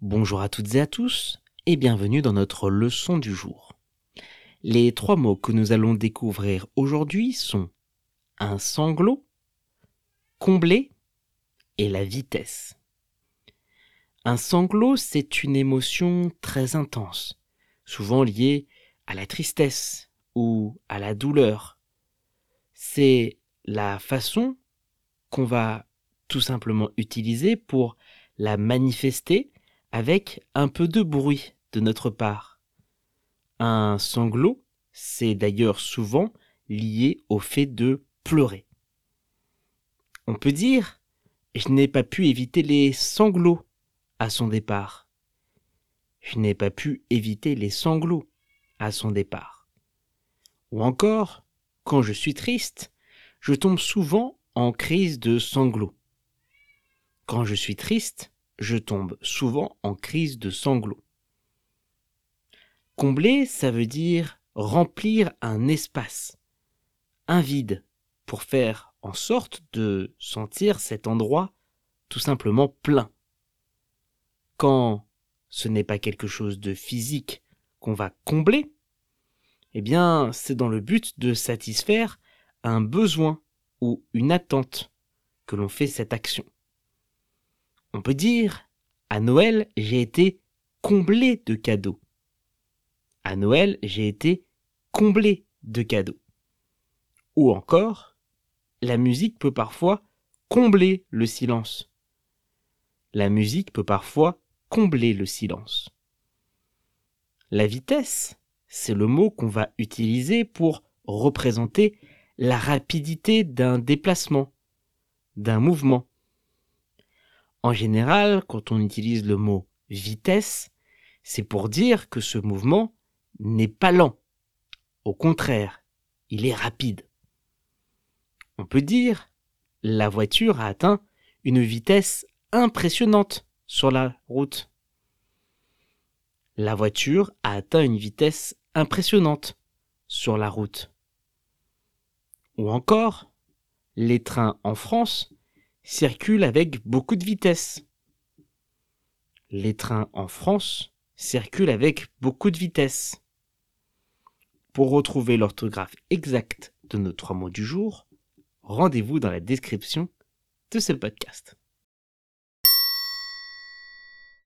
Bonjour à toutes et à tous et bienvenue dans notre leçon du jour. Les trois mots que nous allons découvrir aujourd'hui sont un sanglot, combler et la vitesse. Un sanglot, c'est une émotion très intense, souvent liée à la tristesse ou à la douleur. C'est la façon qu'on va tout simplement utiliser pour la manifester avec un peu de bruit de notre part. Un sanglot, c'est d'ailleurs souvent lié au fait de pleurer. On peut dire Je n'ai pas pu éviter les sanglots à son départ. Je n'ai pas pu éviter les sanglots à son départ. Ou encore, quand je suis triste, je tombe souvent en crise de sanglots. Quand je suis triste, je tombe souvent en crise de sanglots. Combler, ça veut dire remplir un espace, un vide, pour faire en sorte de sentir cet endroit tout simplement plein. Quand ce n'est pas quelque chose de physique qu'on va combler, eh bien, c'est dans le but de satisfaire un besoin ou une attente que l'on fait cette action. On peut dire, à Noël, j'ai été comblé de cadeaux. À Noël, j'ai été comblé de cadeaux. Ou encore, la musique peut parfois combler le silence. La musique peut parfois combler le silence. La vitesse, c'est le mot qu'on va utiliser pour représenter la rapidité d'un déplacement, d'un mouvement. En général, quand on utilise le mot vitesse, c'est pour dire que ce mouvement n'est pas lent. Au contraire, il est rapide. On peut dire la voiture a atteint une vitesse impressionnante sur la route. La voiture a atteint une vitesse impressionnante sur la route. Ou encore, les trains en France circulent avec beaucoup de vitesse. Les trains en France circulent avec beaucoup de vitesse. Pour retrouver l'orthographe exacte de nos trois mots du jour, rendez-vous dans la description de ce podcast.